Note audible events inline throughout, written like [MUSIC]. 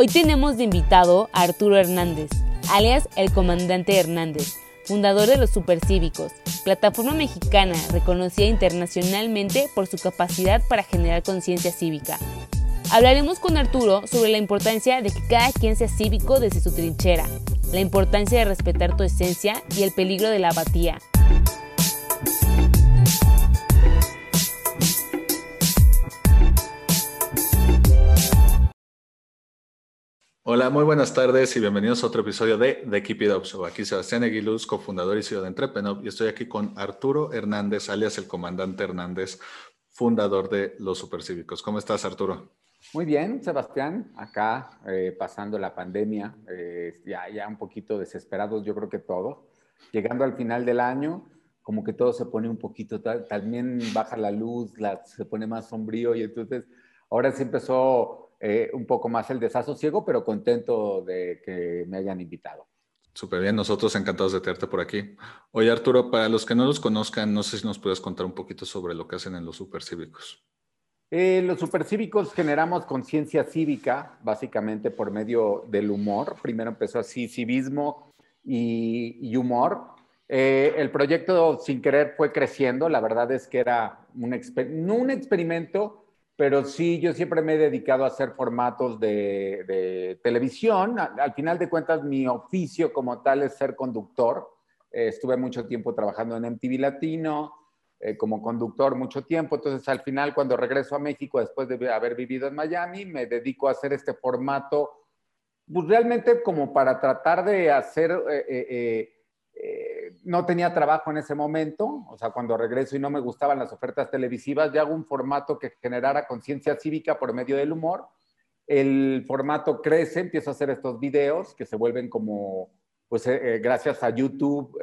Hoy tenemos de invitado a Arturo Hernández, alias el Comandante Hernández, fundador de los Supercívicos, plataforma mexicana reconocida internacionalmente por su capacidad para generar conciencia cívica. Hablaremos con Arturo sobre la importancia de que cada quien sea cívico desde su trinchera, la importancia de respetar tu esencia y el peligro de la apatía. Hola, muy buenas tardes y bienvenidos a otro episodio de The Keep It Up Show. Aquí Sebastián Aguiluz, cofundador y CEO de Entrepreneur, y estoy aquí con Arturo Hernández, alias el Comandante Hernández, fundador de Los Supercívicos. ¿Cómo estás, Arturo? Muy bien, Sebastián, acá eh, pasando la pandemia, eh, ya, ya un poquito desesperados, yo creo que todos. Llegando al final del año, como que todo se pone un poquito, también baja la luz, se pone más sombrío y entonces ahora sí empezó eh, un poco más el desasosiego, pero contento de que me hayan invitado. Súper bien, nosotros encantados de tenerte por aquí. Oye, Arturo, para los que no los conozcan, no sé si nos puedes contar un poquito sobre lo que hacen en los supercívicos. Eh, los supercívicos generamos conciencia cívica, básicamente por medio del humor. Primero empezó así, civismo y, humor. Eh, el proyecto sin querer fue creciendo. La verdad es que era un, no un experimento, pero sí yo siempre me he dedicado a hacer formatos de, televisión. Al, final de cuentas, mi oficio como tal es ser conductor. Eh, estuve mucho tiempo trabajando en MTV Latino, eh, como conductor mucho tiempo. Entonces, al final, cuando regreso a México, después de haber vivido en Miami, me dedico a hacer este formato, pues realmente como para tratar de hacer, eh, eh, no tenía trabajo en ese momento, o sea, cuando regreso y no me gustaban las ofertas televisivas, ya hago un formato que generara conciencia cívica por medio del humor. El formato crece, empiezo a hacer estos videos que se vuelven como, pues gracias a YouTube,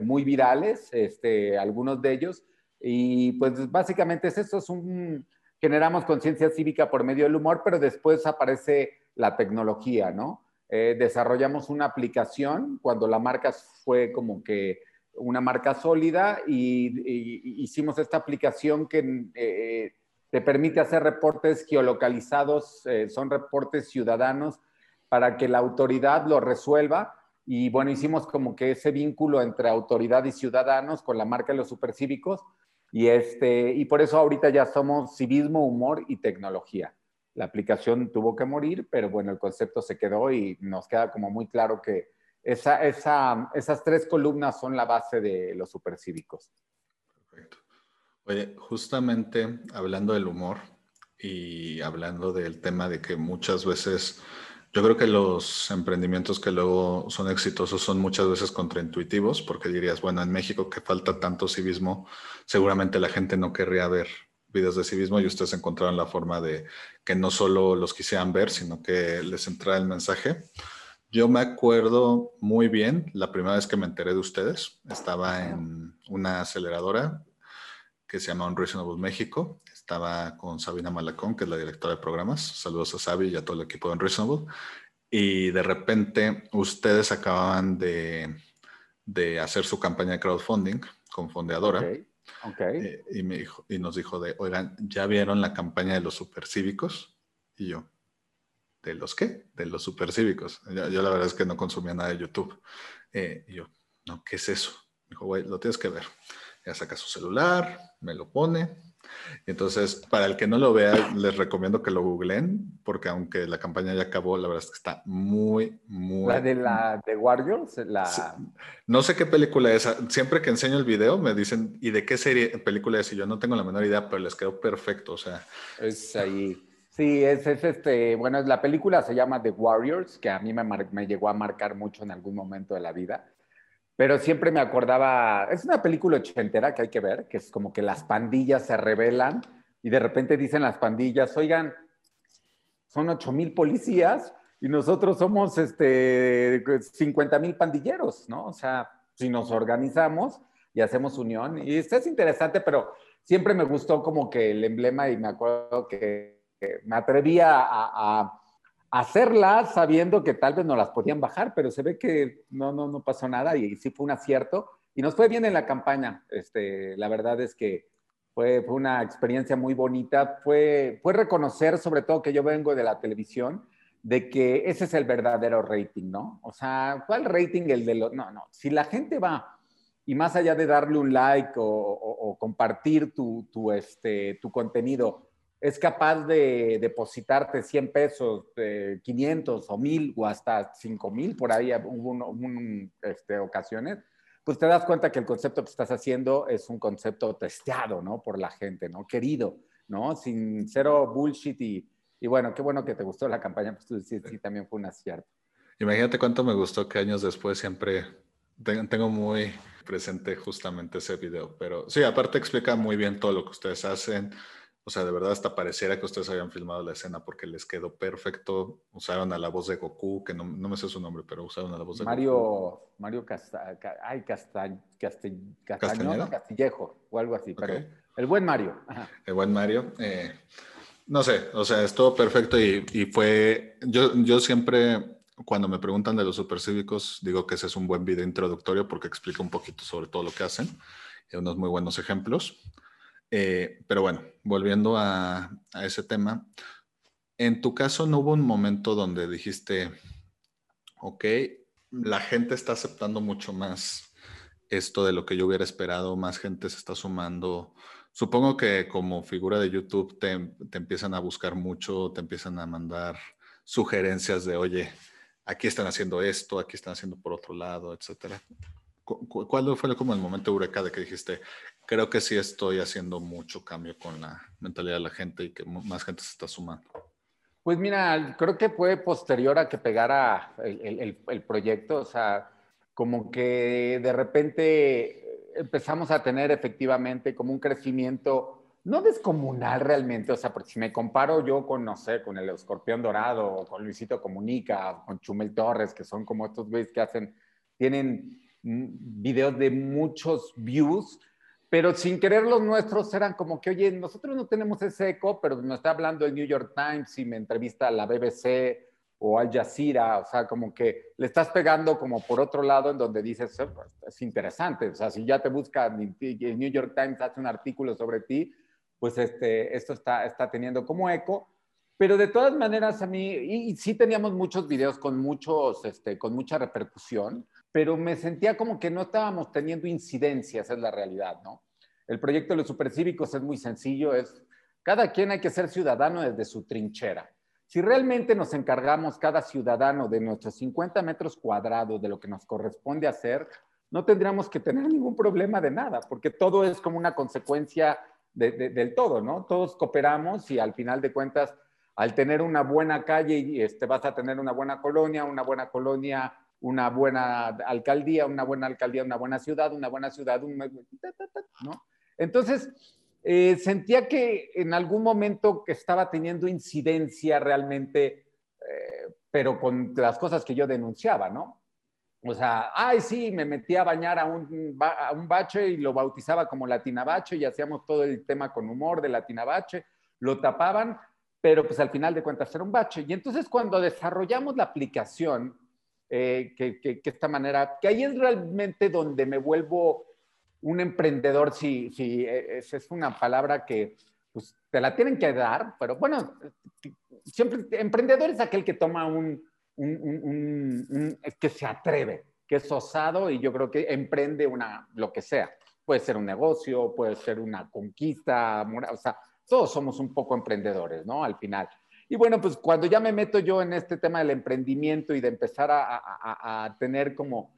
muy virales, este, algunos de ellos y pues básicamente es eso, es un, generamos conciencia cívica por medio del humor, pero después aparece la tecnología, ¿no? Eh, desarrollamos una aplicación cuando la marca fue como que una marca sólida y, hicimos esta aplicación que eh, te permite hacer reportes geolocalizados, eh, son reportes ciudadanos para que la autoridad lo resuelva. Y bueno, hicimos como que ese vínculo entre autoridad y ciudadanos con la marca de los supercívicos y, este, y por eso ahorita ya somos civismo, humor y tecnología. La aplicación tuvo que morir, pero bueno, el concepto se quedó y nos queda como muy claro que esa, esa, esas tres columnas son la base de los supercívicos. Perfecto. Oye, justamente hablando del humor y hablando del tema de que muchas veces yo creo que los emprendimientos que luego son exitosos son muchas veces contraintuitivos, porque dirías, bueno, en México que falta tanto civismo, seguramente la gente no querría ver videos de civismo y ustedes encontraron la forma de que no solo los quisieran ver, sino que les entrara el mensaje. Yo me acuerdo muy bien la primera vez que me enteré de ustedes. Estaba en una aceleradora que se llama Unreasonable México. Estaba con Sabina Malacón, que es la directora de programas. Saludos a Sabi y a todo el equipo de Unreasonable. Y de repente ustedes acababan de, de hacer su campaña de crowdfunding con Fondeadora. Okay. Eh, y, me dijo, y nos dijo de, oigan, ¿ya vieron la campaña de los supercívicos? Y yo, ¿de los qué? De los supercívicos. Yo, yo la verdad es que no consumía nada de YouTube. Eh, y yo, no, ¿qué es eso? Dijo, güey, lo tienes que ver. Ya saca su celular, me lo pone Entonces, para el que no lo vea, les recomiendo que lo googleen, porque aunque la campaña ya acabó, la verdad es que está muy, muy... La de la de Warriors, la... No sé qué película es. Siempre que enseño el video me dicen, ¿y de qué serie, película es? Y yo no tengo la menor idea, pero les quedó perfecto, o sea... Es ahí. Sí, es, es este, bueno, la película se llama The Warriors, que a mí me, me llegó a marcar mucho en algún momento de la vida pero siempre me acordaba, es una película ochentera que hay que ver, que es como que las pandillas se rebelan y de repente dicen las pandillas, oigan, son ocho mil policías y nosotros somos este, 50 mil pandilleros, ¿no? O sea, si nos organizamos y hacemos unión, y esto es interesante, pero siempre me gustó como que el emblema y me acuerdo que, me atrevía a hacerlas sabiendo que tal vez no las podían bajar, pero se ve que no, no, no pasó nada y, sí fue un acierto. Y nos fue bien en la campaña. Este, la verdad es que fue, fue, una experiencia muy bonita. Fue, fue reconocer, sobre todo que yo vengo de la televisión, de que ese es el verdadero rating, ¿no? O sea, ¿cuál rating el de los... No, no, si la gente va y más allá de darle un like o, o compartir tu, tu, este, tu contenido, es capaz de depositarte 100 pesos, 500 o 1000 o hasta 5000, por ahí hubo un, este, ocasiones, pues te das cuenta que el concepto que estás haciendo es un concepto testeado, ¿no? Por la gente, ¿no? Querido, ¿no? Sin cero bullshit y, y bueno, qué bueno que te gustó la campaña, pues tú sí, sí también fue un acierto. Imagínate cuánto me gustó que años después siempre tengo muy presente justamente ese video, pero sí, aparte explica muy bien todo lo que ustedes hacen, o sea, de verdad hasta pareciera que ustedes habían filmado la escena porque les quedó perfecto. Usaron a la voz de Goku, que no, no me sé su nombre, pero usaron a la voz de Mario, Goku. Mario Casta, ay, Casta, Castillejo o algo así, pero el buen Mario. El buen Mario. Eh, no sé, o sea, es todo perfecto y, y, fue, yo, yo siempre, cuando me preguntan de los supercívicos, digo que ese es un buen video introductorio porque explica un poquito sobre todo lo que hacen y unos muy buenos ejemplos. Eh, pero bueno, volviendo a, ese tema, en tu caso no hubo un momento donde dijiste, ok, la gente está aceptando mucho más esto de lo que yo hubiera esperado, más gente se está sumando. Supongo que como figura de YouTube te, empiezan a buscar mucho, te empiezan a mandar sugerencias de, oye, aquí están haciendo esto, aquí están haciendo por otro lado, etcétera. ¿Cuál fue como el momento eureka de que dijiste, creo que sí estoy haciendo mucho cambio con la mentalidad de la gente y que más gente se está sumando? Pues mira, creo que fue posterior a que pegara el, el, proyecto, o sea, como que de repente empezamos a tener efectivamente como un crecimiento no descomunal realmente, o sea, porque si me comparo yo con, no sé, con el Escorpión Dorado, con Luisito Comunica, con Chumel Torres, que son como estos güeyes que hacen, tienen videos de muchos views, pero sin querer los nuestros eran como que, oye, nosotros no tenemos ese eco, pero me está hablando el New York Times y me entrevista a la BBC o Al Jazeera, o sea, como que le estás pegando como por otro lado en donde dices, es interesante, o sea, si ya te busca el New York Times hace un artículo sobre ti, pues este, esto está, está teniendo como eco, pero de todas maneras a mí, y, y sí teníamos muchos videos con, muchos, este, con mucha repercusión, pero me sentía como que no estábamos teniendo incidencias, es la realidad, ¿no? El proyecto de los supercívicos es muy sencillo, es cada quien hay que ser ciudadano desde su trinchera. Si realmente nos encargamos cada ciudadano de nuestros 50 metros cuadrados de lo que nos corresponde hacer, no tendríamos que tener ningún problema de nada, porque todo es como una consecuencia del todo, ¿no? Todos cooperamos y al final de cuentas, al tener una buena calle, este, vas a tener una buena colonia, una buena colonia una buena alcaldía, una buena alcaldía, una buena ciudad, una buena ciudad, ¿no? Entonces, eh, sentía que en algún momento que estaba teniendo incidencia realmente, eh, pero con las cosas que yo denunciaba, ¿no? O sea, ay, sí, me metí a bañar a un, a un bache y lo bautizaba como Latina Bache y hacíamos todo el tema con humor de Latina Bache, lo tapaban, pero pues al final de cuentas era un bache. Y entonces cuando desarrollamos la aplicación, eh, que, esta manera, que ahí es realmente donde me vuelvo un emprendedor, si, si eh, es, es una palabra que pues, te la tienen que dar, pero bueno, siempre emprendedor es aquel que toma un, un, que se atreve, que es osado y yo creo que emprende una, lo que sea, puede ser un negocio, puede ser una conquista, o sea, todos somos un poco emprendedores, ¿no? Al final. Y bueno, pues cuando ya me meto yo en este tema del emprendimiento y de empezar a, tener como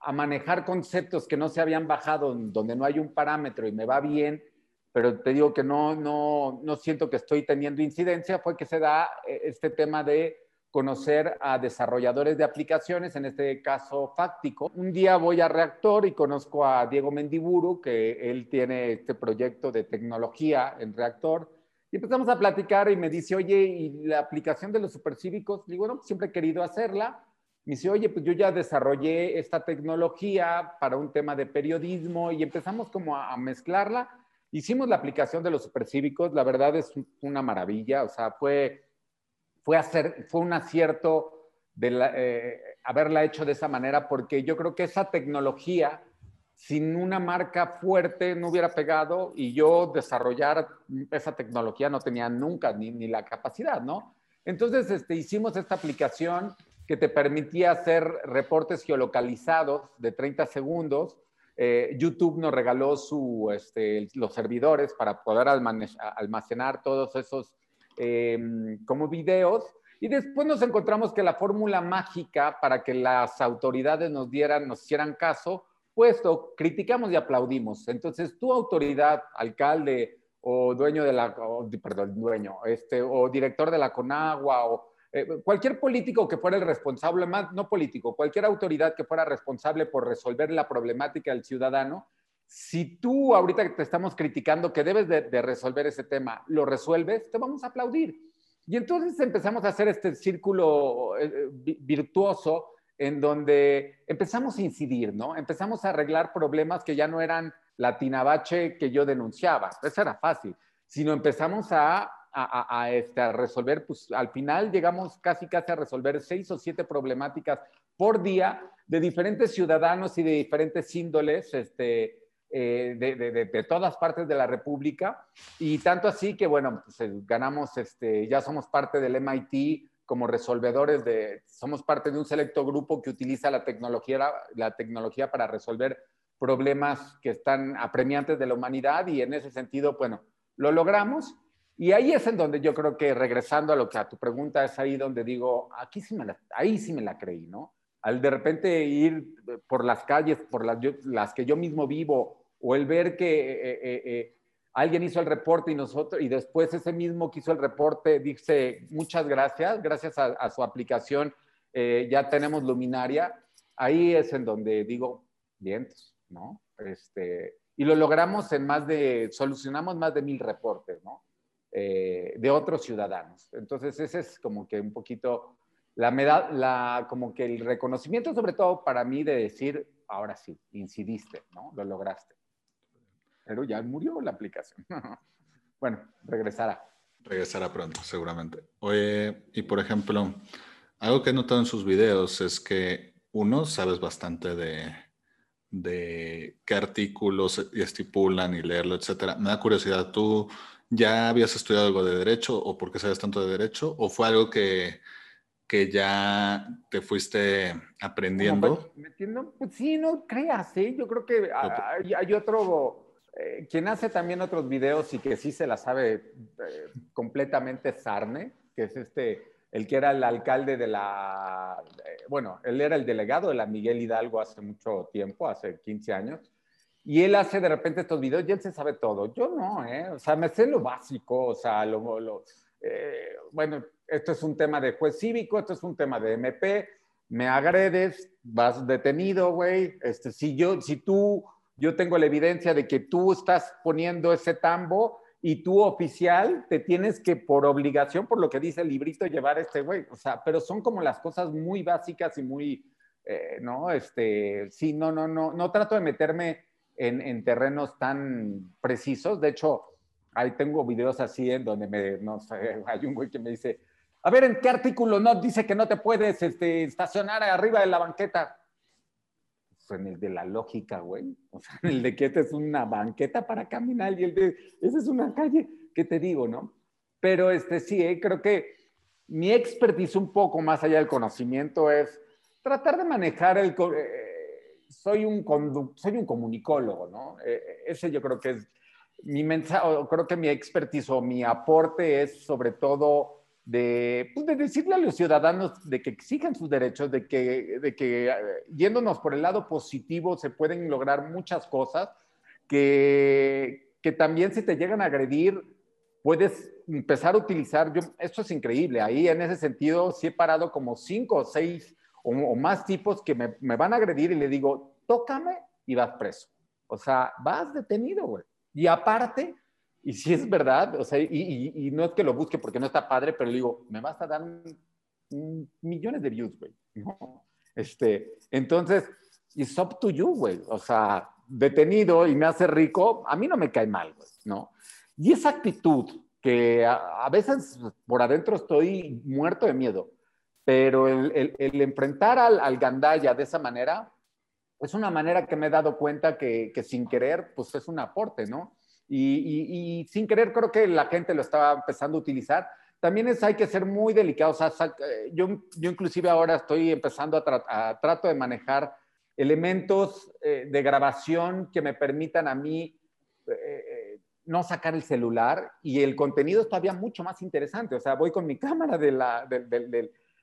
a manejar conceptos que no se habían bajado, donde no hay un parámetro y me va bien, pero te digo que no, no, no siento que estoy teniendo incidencia, fue que se da eh, este tema de conocer a desarrolladores de aplicaciones, en este caso Fáctico. Un día voy a Reactor y conozco a Diego Mendiburu, que él tiene este proyecto de tecnología en Reactor, y empezamos a platicar y me dice, oye, ¿y la aplicación de los supercívicos? Digo, bueno, pues siempre he querido hacerla. Me dice, oye, pues yo ya desarrollé esta tecnología para un tema de periodismo y empezamos como a, a mezclarla. Hicimos la aplicación de los supercívicos, la verdad es una maravilla, o sea, fue fue, hacer, fue un acierto de eh, haberla hecho de esa manera, porque yo creo que esa tecnología, sin una marca fuerte, no hubiera pegado y yo desarrollar esa tecnología no tenía nunca ni, ni la capacidad, ¿no? Entonces este, hicimos esta aplicación que te permitía hacer reportes geolocalizados de 30 segundos. Eh, YouTube nos regaló su, este, los servidores para poder almacenar todos esos Em, como videos. Y después nos encontramos que la fórmula mágica para que las autoridades nos dieran, nos hicieran caso, puesto, criticamos y aplaudimos. Entonces, tu autoridad, alcalde o dueño de la, perdón, dueño, este, o director de la Conagua, o eh, cualquier político que fuera el responsable, más no político, cualquier autoridad que fuera responsable por resolver la problemática del ciudadano, si tú ahorita te estamos criticando que debes de, resolver ese tema, lo resuelves, te vamos a aplaudir. Y entonces empezamos a hacer este círculo eh, eh, virtuoso en donde empezamos a incidir, ¿no? Empezamos a arreglar problemas que ya no eran la tinabache que yo denunciaba, eso era fácil, sino empezamos a, a, este, a resolver, pues al final llegamos casi casi a resolver seis o siete problemáticas por día de diferentes ciudadanos y de diferentes índoles, este, eh, de, todas partes de la República y tanto así que, bueno, pues, eh, ganamos, este, ya somos parte del MIT como resolvedores de, somos parte de un selecto grupo que utiliza la tecnología, la tecnología para resolver problemas que están apremiantes de la humanidad y en ese sentido, bueno, lo logramos. Y ahí es en donde yo creo que regresando a lo que a tu pregunta es ahí donde digo, aquí sí me la, ahí sí me la creí, ¿no? Al de repente ir por las calles, por las, las que yo mismo vivo, o el ver que eh, eh, eh, alguien hizo el reporte y nosotros, y después ese mismo que hizo el reporte dice, muchas gracias, gracias a, su aplicación ya tenemos luminaria, ahí es en donde digo, vientos, ¿no? Este, y lo logramos en más de, solucionamos más de mil reportes, ¿no? de otros ciudadanos. Entonces, ese es como que un poquito la, la, como que el reconocimiento, sobre todo para mí, de decir, ahora sí, incidiste, ¿no? Lo lograste pero ya murió la aplicación. [LAUGHS] bueno, regresará. Regresará pronto, seguramente. Oye, y por ejemplo, algo que he notado en sus videos es que uno, sabes bastante de, de qué artículos estipulan y leerlo, etcétera. Me da curiosidad, ¿tú ya habías estudiado algo de derecho o por qué sabes tanto de derecho? ¿O fue algo que, que ya te fuiste aprendiendo? Metiendo, pues sí, no creas, ¿eh? Yo creo que hay otro eh, quien hace también otros videos y que sí se la sabe eh, completamente Sarne, que es este, el que era el alcalde de la, eh, bueno, él era el delegado de la Miguel Hidalgo hace mucho tiempo, hace 15 años, y él hace de repente estos videos y él se sabe todo. Yo no, ¿eh? O sea, me sé lo básico, o sea, lo, lo bueno, esto es un tema de juez cívico, esto es un tema de MP, me agredes, vas detenido, güey, este, si yo, si tú yo tengo la evidencia de que tú estás poniendo ese tambo y tú oficial te tienes que por obligación, por lo que dice el librito, llevar este güey. O sea, pero son como las cosas muy básicas y muy, eh, ¿no? Este, sí, no, no, no, no trato de meterme en, en, terrenos tan precisos. De hecho, ahí tengo videos así en donde me, no sé, [LAUGHS] hay un güey que me dice, a ver, ¿en qué artículo no dice que no te puedes este, estacionar arriba de la banqueta? En el de la lógica, güey. O sea, en el de que esta es una banqueta para caminar y el de, esa es una calle, ¿qué te digo, no? Pero este sí, eh, creo que mi expertise un poco más allá del conocimiento es tratar de manejar el, eh, soy un, soy un comunicólogo, ¿no? E, ese yo creo que es mi mensaje, creo que mi expertise o mi aporte es sobre todo de, pues de, decirle a los ciudadanos de que exijan sus derechos, de que, de que yéndonos por el lado positivo se pueden lograr muchas cosas, que, que también si te llegan a agredir, puedes empezar a utilizar, yo, esto es increíble, ahí en ese sentido sí he parado como cinco o seis o, más tipos que me, me, van a agredir y le digo, tócame y vas preso. O sea, vas detenido, güey. Y aparte, y si es verdad, o sea, y, y, no es que lo busque porque no está padre, pero le digo, me vas a dar millones de views, güey. ¿no? Este, entonces, it's up to you, güey. O sea, detenido y me hace rico, a mí no me cae mal, güey, ¿no? Y esa actitud que a, veces por adentro estoy muerto de miedo, pero el, el, enfrentar al, al, gandaya de esa manera es una manera que me he dado cuenta que, que sin querer, pues es un aporte, ¿no? Y, y, sin querer creo que la gente lo estaba empezando a utilizar. También es, hay que ser muy delicado. O sea, yo, yo inclusive ahora estoy empezando a, a trato de manejar elementos eh, de grabación que me permitan a mí eh, eh, no sacar el celular y el contenido es todavía mucho más interesante. O sea, voy con mi cámara de la, de,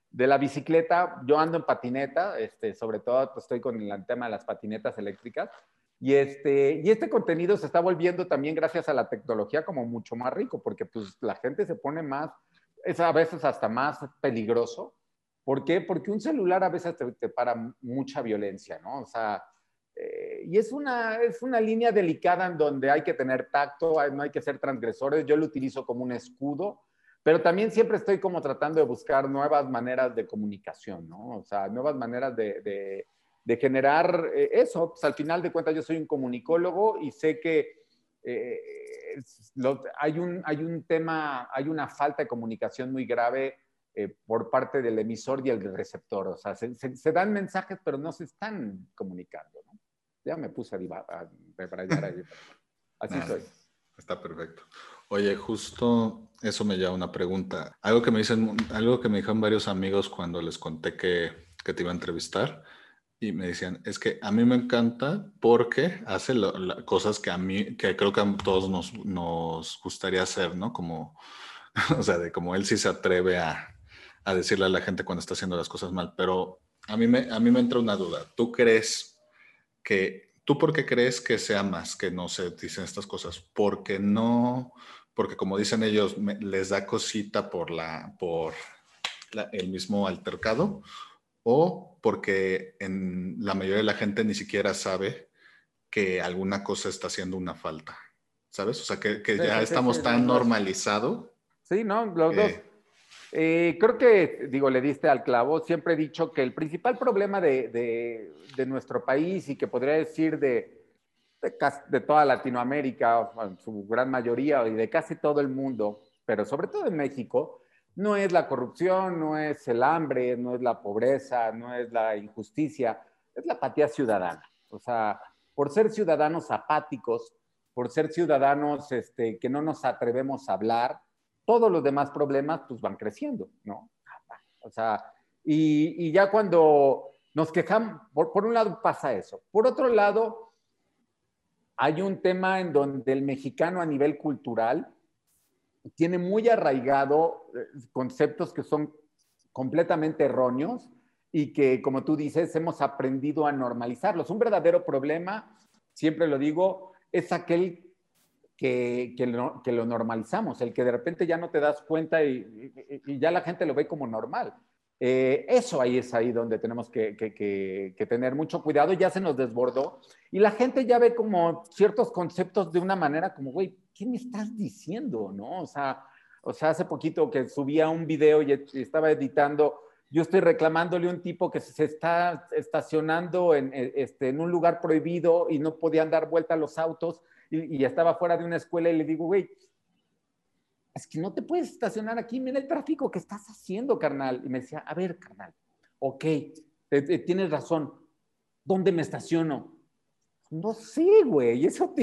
de, la bicicleta, yo ando en patineta, este, sobre todo pues, estoy con el tema de las patinetas eléctricas. Y este, y este contenido se está volviendo también gracias a la tecnología como mucho más rico, porque pues la gente se pone más, es a veces hasta más peligroso ¿Por qué? Porque un celular a veces te, para mucha violencia, ¿no? O sea, eh, y es una, es una línea delicada en donde hay que tener tacto, no hay que ser transgresores. Yo lo utilizo como un escudo, pero también siempre estoy como tratando de buscar nuevas maneras de comunicación, ¿no? O sea, nuevas maneras de, generar eh, eso. Pues al final de cuentas yo soy un comunicólogo y sé que eh, hay, un, hay un tema, hay una falta de comunicación muy grave eh, por parte del emisor y el receptor. O sea, se, dan mensajes, pero no se están comunicando. ¿no? Ya me puse a, a ahí. [LAUGHS] Así soy. Está perfecto. Oye, justo eso me lleva a una pregunta. Algo que me dicen, algo que me dijeron varios amigos cuando les conté que, que te iba a entrevistar y me decían, es que a mí me encanta porque hace cosas que a mí, que creo que a todos nos, nos gustaría hacer, ¿no? Como, [LAUGHS] o sea, de como él sí se atreve a, a decirle a la gente cuando está haciendo las cosas mal, pero a mí me, a mí me entra una duda. ¿Tú crees que, tú por qué crees que sea más que no se dicen estas cosas? Porque no, porque como dicen ellos, les da cosita por, la, por el mismo altercado o porque en la mayoría de la gente ni siquiera sabe que alguna cosa está haciendo una falta, ¿sabes? O sea, que, ya estamos tan normalizado. Sí, no, los dos. Eh, creo que, digo, le diste al clavo. Siempre he dicho que el principal problema de, nuestro país y que podría decir de, de, toda Latinoamérica, en su gran mayoría, y de casi todo el mundo, pero sobre todo en México, no es la corrupción, no es el hambre, no es la pobreza, no es la injusticia, es la apatía ciudadana. O sea, por ser ciudadanos apáticos, por ser ciudadanos este, que no nos atrevemos a hablar, todos los demás problemas pues van creciendo, ¿no? O sea, y, ya cuando nos quejamos, por, un lado pasa eso. Por otro lado, hay un tema en donde el mexicano a nivel cultural tiene muy arraigado eh, conceptos que son completamente erróneos y que, como tú dices, hemos aprendido a normalizarlos. Un verdadero problema, siempre lo digo, es aquel que, que, lo, normalizamos, el que de repente ya no te das cuenta y, ya la gente lo ve como normal. Eh, eso ahí es ahí donde tenemos que, que, tener mucho cuidado, ya se nos desbordó y la gente ya ve como ciertos conceptos de una manera como, güey, ¿qué me estás diciendo? ¿No? O sea, o sea, hace poquito que subía un video y estaba editando, yo estoy reclamándole a un tipo que se está estacionando en, este, en un lugar prohibido y no podían dar vuelta a los autos y, estaba fuera de una escuela y le digo, güey, es que no te puedes estacionar aquí, mira el tráfico que estás haciendo, carnal. Y me decía, a ver, carnal, ok, tienes razón, ¿dónde me estaciono? No sé, güey, eso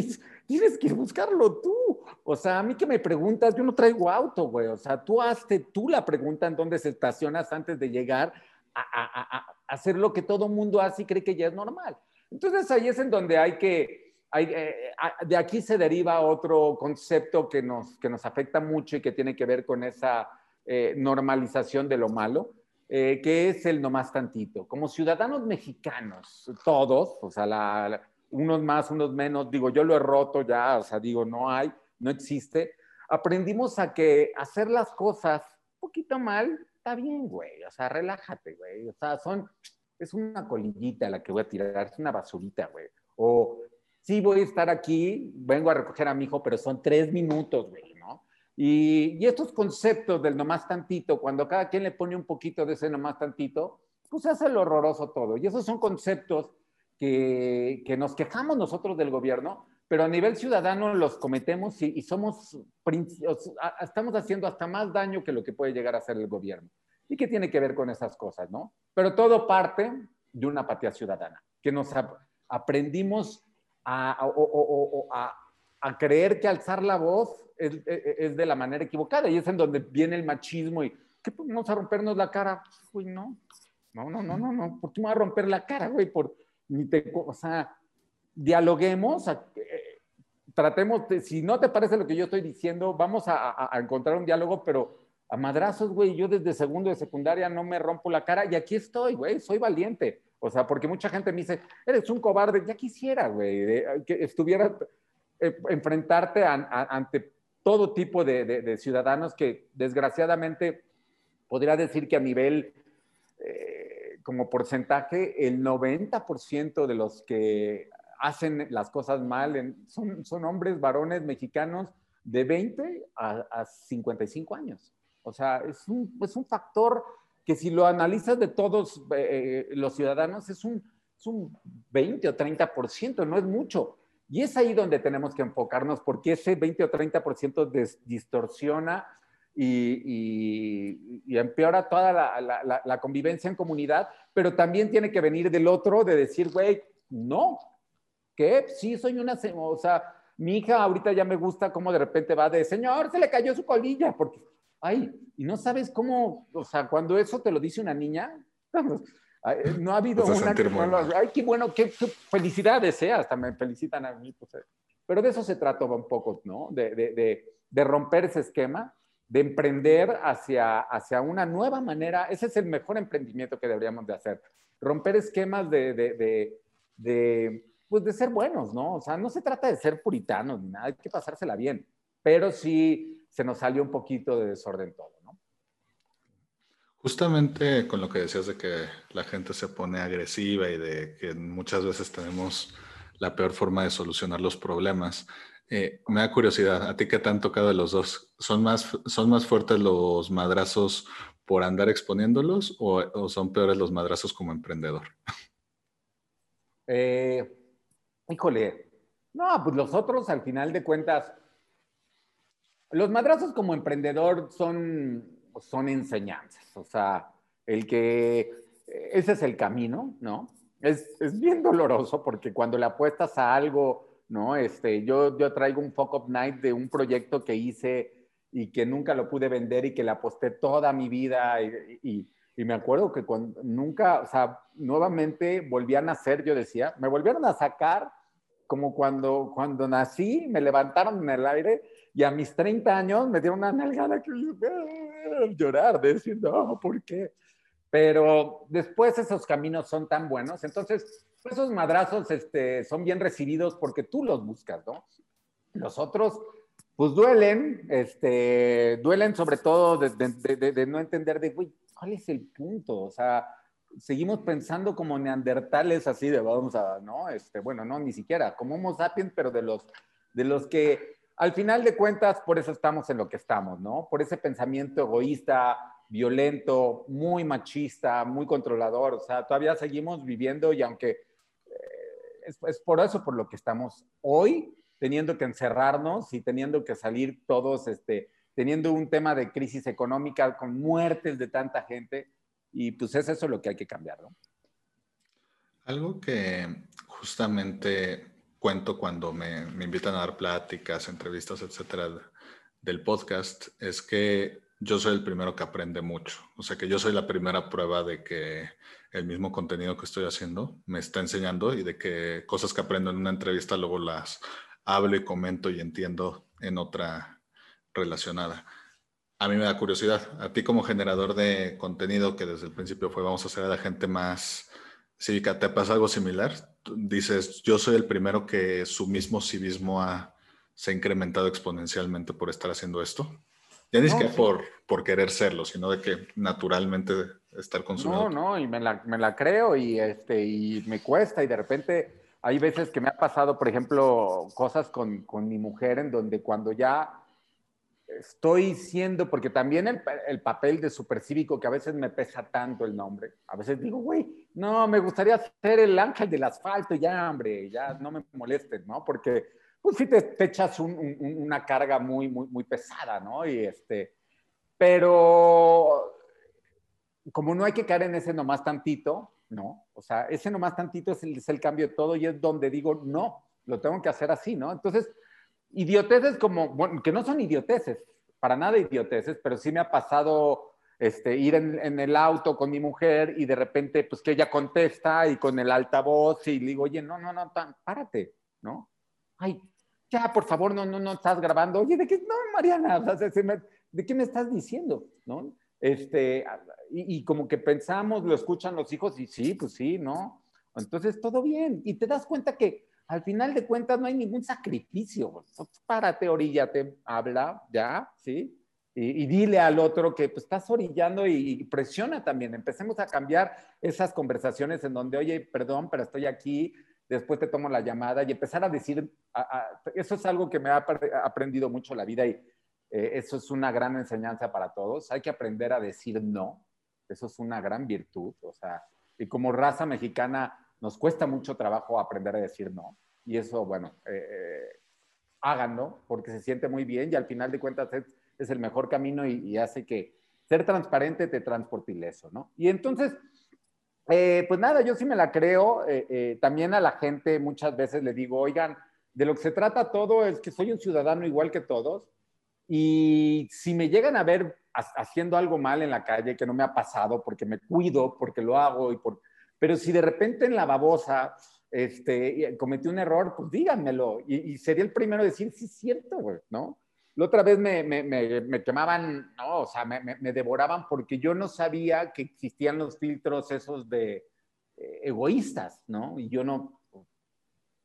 tienes que buscarlo tú. O sea, a mí que me preguntas, yo no traigo auto, güey. O sea, tú hazte tú la pregunta en dónde se estacionas antes de llegar a, a hacer lo que todo mundo hace y cree que ya es normal. Entonces ahí es en donde hay que, eh, de aquí se deriva otro concepto que nos, que nos afecta mucho y que tiene que ver con esa eh, normalización de lo malo, eh, que es el nomás tantito. Como ciudadanos mexicanos, todos, o sea, unos más, unos menos, digo, yo lo he roto ya, o sea, digo, no hay, no existe. Aprendimos a que hacer las cosas un poquito mal está bien, güey, o sea, relájate, güey, o sea, son, es una colillita la que voy a tirar, es una basurita, güey. O sí voy a estar aquí, vengo a recoger a mi hijo, pero son tres minutos, güey, ¿no? Y, y, estos conceptos del nomás tantito, cuando cada quien le pone un poquito de ese nomás tantito, pues hace lo horroroso todo. Y esos son conceptos que, que nos quejamos nosotros del gobierno, pero a nivel ciudadano los cometemos y, y somos, estamos haciendo hasta más daño que lo que puede llegar a hacer el gobierno. ¿Y qué tiene que ver con esas cosas, no? Pero todo parte de una apatía ciudadana, que nos aprendimos a, a, a, creer que alzar la voz es, es, de la manera equivocada y es en donde viene el machismo y ¿qué vamos a rompernos la cara? Uy, no, no, no, no, no, no, ¿por qué me voy a romper la cara, güey? Por, ni te, o sea, dialoguemos, eh, tratemos, de, si no te parece lo que yo estoy diciendo, vamos a, a encontrar un diálogo, pero a madrazos, güey, yo desde segundo de secundaria no me rompo la cara y aquí estoy, güey, soy valiente. O sea, porque mucha gente me dice, eres un cobarde, ya quisiera, güey, que estuviera, eh, enfrentarte ante todo tipo de, de, ciudadanos que desgraciadamente podría decir que a nivel, eh, como porcentaje, el 90% de los que hacen las cosas mal son, son hombres, varones mexicanos de 20 a, a 55 años. O sea, es un, es un factor que si lo analizas de todos eh, los ciudadanos es un, es un 20 o 30%, no es mucho. Y es ahí donde tenemos que enfocarnos porque ese 20 o 30% distorsiona y, y, empeora toda la, la, la, convivencia en comunidad, pero también tiene que venir del otro de decir, güey, no, que sí soy una, o sea, mi hija ahorita ya me gusta cómo de repente va de, señor, se le cayó su colilla, porque ay, y no sabes cómo, o sea, cuando eso te lo dice una niña, [LAUGHS] no ha habido una que ay, qué bueno, qué, felicidades, ¿eh? hasta me felicitan a mí, pues, eh. pero de eso se trata un poco, ¿no? De, de, de, romper ese esquema, de emprender hacia, hacia una nueva manera, ese es el mejor emprendimiento que deberíamos de hacer, romper esquemas de, de, pues de ser buenos, ¿no? O sea, no se trata de ser puritanos ni nada, hay que pasársela bien, pero sí se nos salió un poquito de desorden todo, ¿no? Justamente con lo que decías de que la gente se pone agresiva y de que muchas veces tenemos la peor forma de solucionar los problemas. Eh, me da curiosidad, ¿a ti qué te han tocado de los dos? ¿Son más, son más fuertes los madrazos por andar exponiéndolos o, son peores los madrazos como emprendedor? Eh, híjole, no, pues los otros al final de cuentas, los madrazos como emprendedor son, son enseñanzas, o sea, el que ese es el camino, ¿no? Es, es, bien doloroso porque cuando le apuestas a algo, ¿no? Este, yo, yo traigo un Fuck Up Night de un proyecto que hice y que nunca lo pude vender y que le aposté toda mi vida y, y, y me acuerdo que cuando, nunca, o sea, nuevamente volví a nacer, yo decía, me volvieron a sacar como cuando, cuando nací, me levantaron en el aire y a mis 30 años me dieron una nalgada que ah", llorar, de decir, ¿por qué? Pero después esos caminos son tan buenos, entonces esos madrazos este, son bien recibidos porque tú los buscas, ¿no? Los otros, pues duelen, este, duelen sobre todo de, no entender de, güey, ¿cuál es el punto? O sea, seguimos pensando como neandertales así de vamos a, ¿no? Este, bueno, no, ni siquiera, como Homo sapiens, pero de los, de los que al final de cuentas, por eso estamos en lo que estamos, ¿no? Por ese pensamiento egoísta, violento, muy machista, muy controlador. O sea, todavía seguimos viviendo y aunque eh, es, por eso por lo que estamos hoy teniendo que encerrarnos y teniendo que salir todos, este, teniendo un tema de crisis económica con muertes de tanta gente. Y pues es eso lo que hay que cambiar, ¿no? Algo que justamente cuento cuando me, me, invitan a dar pláticas, entrevistas, etcétera, del podcast, es que yo soy el primero que aprende mucho. O sea, que yo soy la primera prueba de que el mismo contenido que estoy haciendo me está enseñando y de que cosas que aprendo en una entrevista luego las hablo y comento y entiendo en otra relacionada. A mí me da curiosidad, a ti como generador de contenido que desde el principio fue vamos a hacer a la gente más cívica, ¿te pasa algo similar? Dices, yo soy el primero que su mismo civismo ha, se ha incrementado exponencialmente por estar haciendo esto. Ya ni siquiera por, por querer serlo, sino de que naturalmente estar consumiendo. No, no, y me la, me la creo y, este, y me cuesta y de repente hay veces que me ha pasado, por ejemplo, cosas con, con mi mujer en donde cuando ya estoy siendo, porque también el, el, papel de supercívico, que a veces me pesa tanto el nombre, a veces digo, güey, no, me gustaría ser el ángel del asfalto, ya, hombre, ya no me molesten, ¿no? Porque, pues sí, te, echas un, un, una carga muy, muy, muy pesada, ¿no? Y este, pero como no hay que caer en ese nomás tantito, ¿no? O sea, ese nomás tantito es el, es el cambio de todo y es donde digo, no, lo tengo que hacer así, ¿no? Entonces, idioteces como, bueno, que no son idioteces, para nada idioteces, pero sí me ha pasado este, ir en, en, el auto con mi mujer y de repente, pues que ella contesta y con el altavoz y le digo, oye, no, no, no, párate, ¿no? Ay, ya, por favor, no, no, no estás grabando. Oye, ¿de qué? No, Mariana, o sea, ¿de qué me estás diciendo? ¿No? Este, y, y, como que pensamos, lo escuchan los hijos y sí, pues sí, ¿no? Entonces, todo bien. Y te das cuenta que al final de cuentas no hay ningún sacrificio. Párate, oríllate, habla, ya, ¿sí? Y, dile al otro que pues, estás orillando y, presiona también. Empecemos a cambiar esas conversaciones en donde, oye, perdón, pero estoy aquí, después te tomo la llamada y empezar a decir, eso es algo que me ha aprendido mucho la vida y eh, eso es una gran enseñanza para todos. Hay que aprender a decir no. Eso es una gran virtud. O sea, y como raza mexicana nos cuesta mucho trabajo aprender a decir no. Y eso, bueno, eh, eh, háganlo porque se siente muy bien y al final de cuentas es, el mejor camino y, hace que ser transparente te transporte ileso, ¿no? Y entonces, eh, pues nada, yo sí me la creo. Eh, eh, también a la gente muchas veces le digo, oigan, de lo que se trata todo es que soy un ciudadano igual que todos y si me llegan a ver haciendo algo mal en la calle que no me ha pasado porque me cuido, porque lo hago y por pero si de repente en la babosa este, cometí un error, pues díganmelo. Y, sería el primero a decir, sí, es cierto, güey, ¿no? La otra vez me, me quemaban, no, o sea, me, devoraban porque yo no sabía que existían los filtros esos de eh, egoístas, ¿no? Y yo no,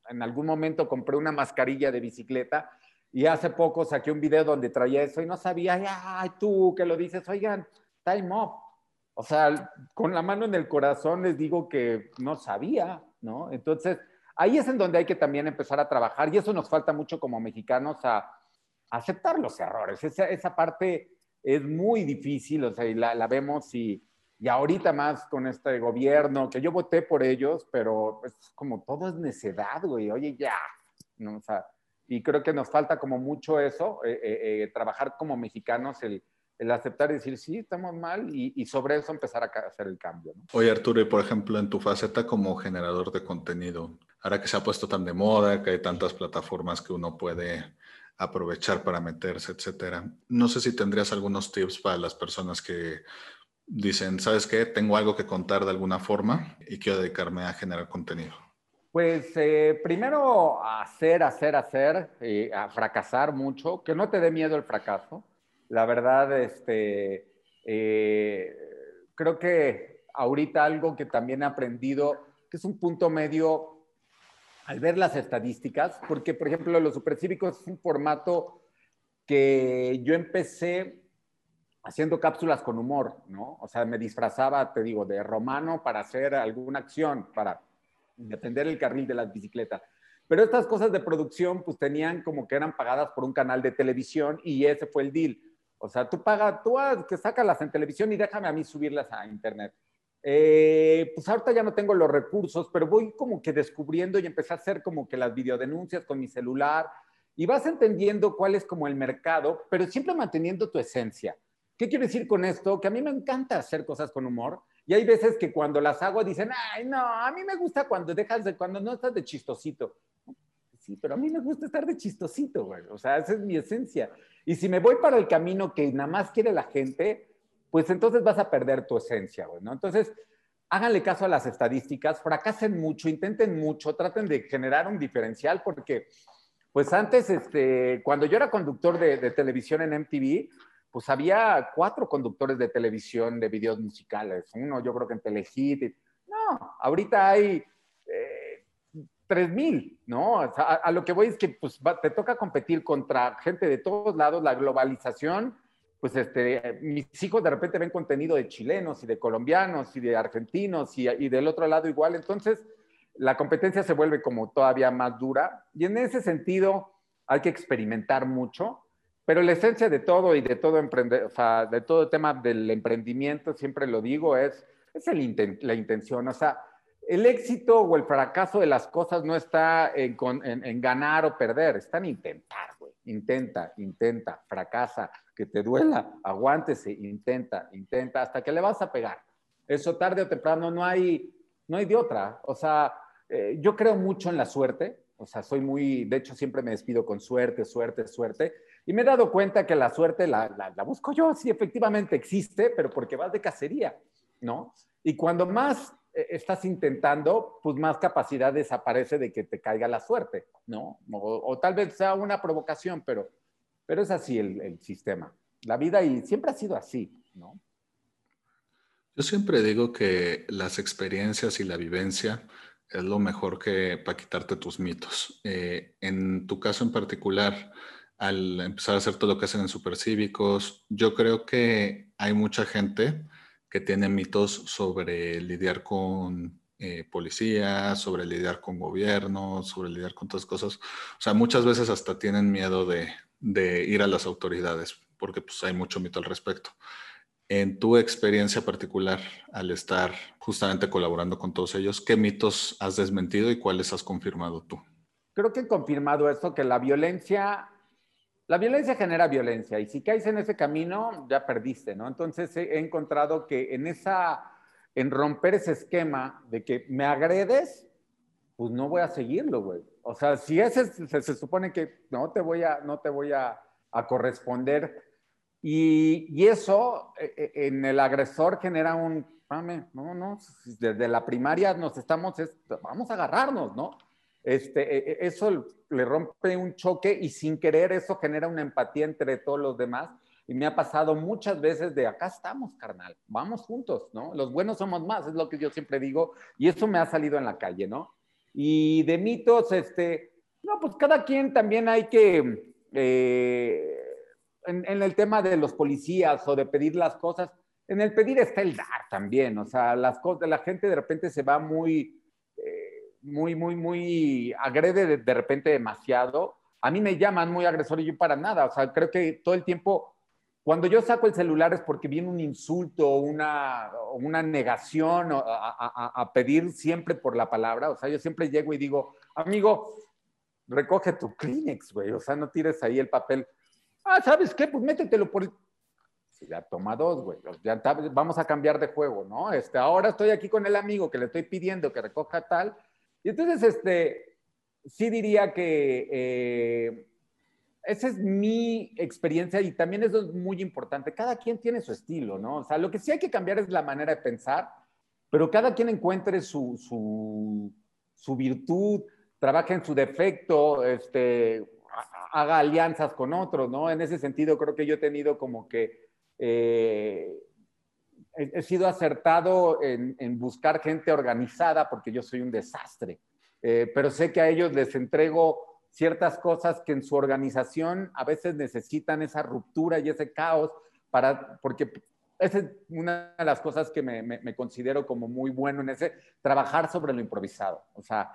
en algún momento compré una mascarilla de bicicleta y hace poco saqué un video donde traía eso y no sabía, ay, tú que lo dices, oigan, time off o sea, con la mano en el corazón les digo que no sabía, ¿no? Entonces, ahí es en donde hay que también empezar a trabajar y eso nos falta mucho como mexicanos a, aceptar los errores. Esa, esa, parte es muy difícil, o sea, y la, la vemos y, y, ahorita más con este gobierno, que yo voté por ellos, pero es como todo es necedad, güey, oye, ya, ¿no? O sea, y creo que nos falta como mucho eso, eh, eh, eh, trabajar como mexicanos, el el aceptar y decir, sí, estamos mal y, y sobre eso empezar a hacer el cambio. ¿no? Oye, Arturo, y por ejemplo, en tu faceta como generador de contenido, ahora que se ha puesto tan de moda, que hay tantas plataformas que uno puede aprovechar para meterse, etcétera, no sé si tendrías algunos tips para las personas que dicen, ¿sabes qué? Tengo algo que contar de alguna forma y quiero dedicarme a generar contenido. Pues eh, primero hacer, hacer, hacer, eh, a fracasar mucho, que no te dé miedo el fracaso la verdad, este, eh, creo que ahorita algo que también he aprendido, que es un punto medio al ver las estadísticas, porque por ejemplo los supercívicos es un formato que yo empecé haciendo cápsulas con humor, ¿no? O sea, me disfrazaba, te digo, de romano para hacer alguna acción, para defender el carril de las bicicletas. Pero estas cosas de producción, pues tenían como que eran pagadas por un canal de televisión y ese fue el deal. O sea, tú pagas, tú que sácalas en televisión y déjame a mí subirlas a internet. Eh, pues ahorita ya no tengo los recursos, pero voy como que descubriendo y empecé a hacer como que las videodenuncias con mi celular y vas entendiendo cuál es como el mercado, pero siempre manteniendo tu esencia. ¿Qué quiero decir con esto? Que a mí me encanta hacer cosas con humor y hay veces que cuando las hago dicen, ay, no, a mí me gusta cuando dejas de, cuando no estás de chistosito. Sí, pero a mí me gusta estar de chistosito, güey. O sea, esa es mi esencia. Y si me voy para el camino que nada más quiere la gente, pues entonces vas a perder tu esencia, güey, ¿no? Entonces, háganle caso a las estadísticas, fracasen mucho, intenten mucho, traten de generar un diferencial porque, pues antes, este, cuando yo era conductor de, televisión en MTV, pues había cuatro conductores de televisión de videos musicales. Uno, yo creo que en Telehit. No, ahorita hay tres mil, ¿no? a, lo que voy es que pues, te toca competir contra gente de todos lados, la globalización pues este, mis hijos de repente ven contenido de chilenos y de colombianos y de argentinos y, del otro lado igual, entonces la competencia se vuelve como todavía más dura y en ese sentido hay que experimentar mucho, pero la esencia de todo y de todo emprender, o sea, de todo tema del emprendimiento, siempre lo digo, es, es el la intención, o sea, el éxito o el fracaso de las cosas no está en, ganar o perder, está en intentar, güey, intenta, intenta, fracasa, que te duela, aguántese, intenta, intenta, hasta que le vas a pegar. Eso tarde o temprano no hay, no hay de otra. O sea, eh, yo creo mucho en la suerte, o sea, soy muy, de hecho siempre me despido con suerte, suerte, suerte, y me he dado cuenta que la suerte la, la, busco yo, sí, efectivamente existe, pero porque vas de cacería, ¿no? Y cuando más estás intentando, pues más capacidad desaparece de que te caiga la suerte, ¿no? O, o tal vez sea una provocación, pero pero es así el, sistema. La vida y siempre ha sido así, ¿no? Yo siempre digo que las experiencias y la vivencia es lo mejor que para quitarte tus mitos. Eh, en tu caso en particular, al empezar a hacer todo lo que hacen en supercívicos, yo creo que hay mucha gente que tiene mitos sobre lidiar con eh, policías, sobre lidiar con gobiernos, sobre lidiar con todas cosas. O sea, muchas veces hasta tienen miedo de, de ir a las autoridades, porque pues hay mucho mito al respecto. En tu experiencia particular, al estar justamente colaborando con todos ellos, ¿qué mitos has desmentido y cuáles has confirmado tú? Creo que he confirmado esto, que la violencia, la violencia genera violencia y si caes en ese camino, ya perdiste, ¿no? Entonces he encontrado que en esa, en romper ese esquema de que me agredes, pues no voy a seguirlo, güey. O sea, si ese se, supone que no te voy a, no te voy a, corresponder. Y, eso e, e, en el agresor genera un, no, no, desde la primaria nos estamos, vamos a agarrarnos, ¿no? Este, e, eso le rompe un choque y sin querer eso genera una empatía entre todos los demás. Y me ha pasado muchas veces de acá estamos, carnal, vamos juntos, ¿no? Los buenos somos más, es lo que yo siempre digo. Y eso me ha salido en la calle, ¿no? Y de mitos, este, no, pues cada quien también hay que, eh, en, el tema de los policías o de pedir las cosas, en el pedir está el dar también, o sea, las cosas, la gente de repente se va muy, muy, muy, muy, agrede de, repente demasiado. A mí me llaman muy agresor y yo para nada, o sea, creo que todo el tiempo cuando yo saco el celular es porque viene un insulto, una, una negación a, pedir siempre por la palabra. O sea, yo siempre llego y digo, amigo, recoge tu Kleenex, güey. O sea, no tires ahí el papel. Ah, ¿sabes qué? Pues métetelo por... Ya toma dos, güey. Ya vamos a cambiar de juego, ¿no? Este, ahora estoy aquí con el amigo que le estoy pidiendo que recoja tal. Y entonces, este, sí diría que... Eh, esa es mi experiencia y también eso es muy importante. Cada quien tiene su estilo, ¿no? O sea, lo que sí hay que cambiar es la manera de pensar, pero cada quien encuentre su, su, virtud, trabaje en su defecto, este, haga alianzas con otros, ¿no? En ese sentido, creo que yo he tenido como que eh, he, sido acertado en, buscar gente organizada porque yo soy un desastre, eh, pero sé que a ellos les entrego ciertas cosas que en su organización a veces necesitan esa ruptura y ese caos para, porque esa es una de las cosas que me, considero como muy bueno en ese, trabajar sobre lo improvisado. O sea,